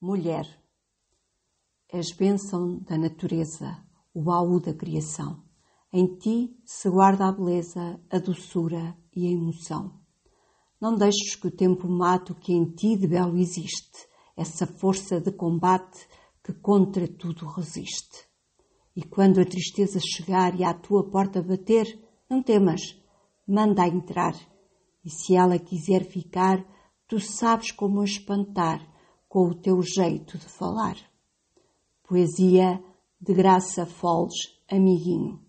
Mulher, és bênção da natureza, o baú da criação. Em ti se guarda a beleza, a doçura e a emoção. Não deixes que o tempo mate o que em ti de belo existe, essa força de combate que contra tudo resiste. E quando a tristeza chegar e à tua porta bater, não temas, manda entrar. E se ela quiser ficar, tu sabes como a espantar com o teu jeito de falar. Poesia de Graça Foles, amiguinho.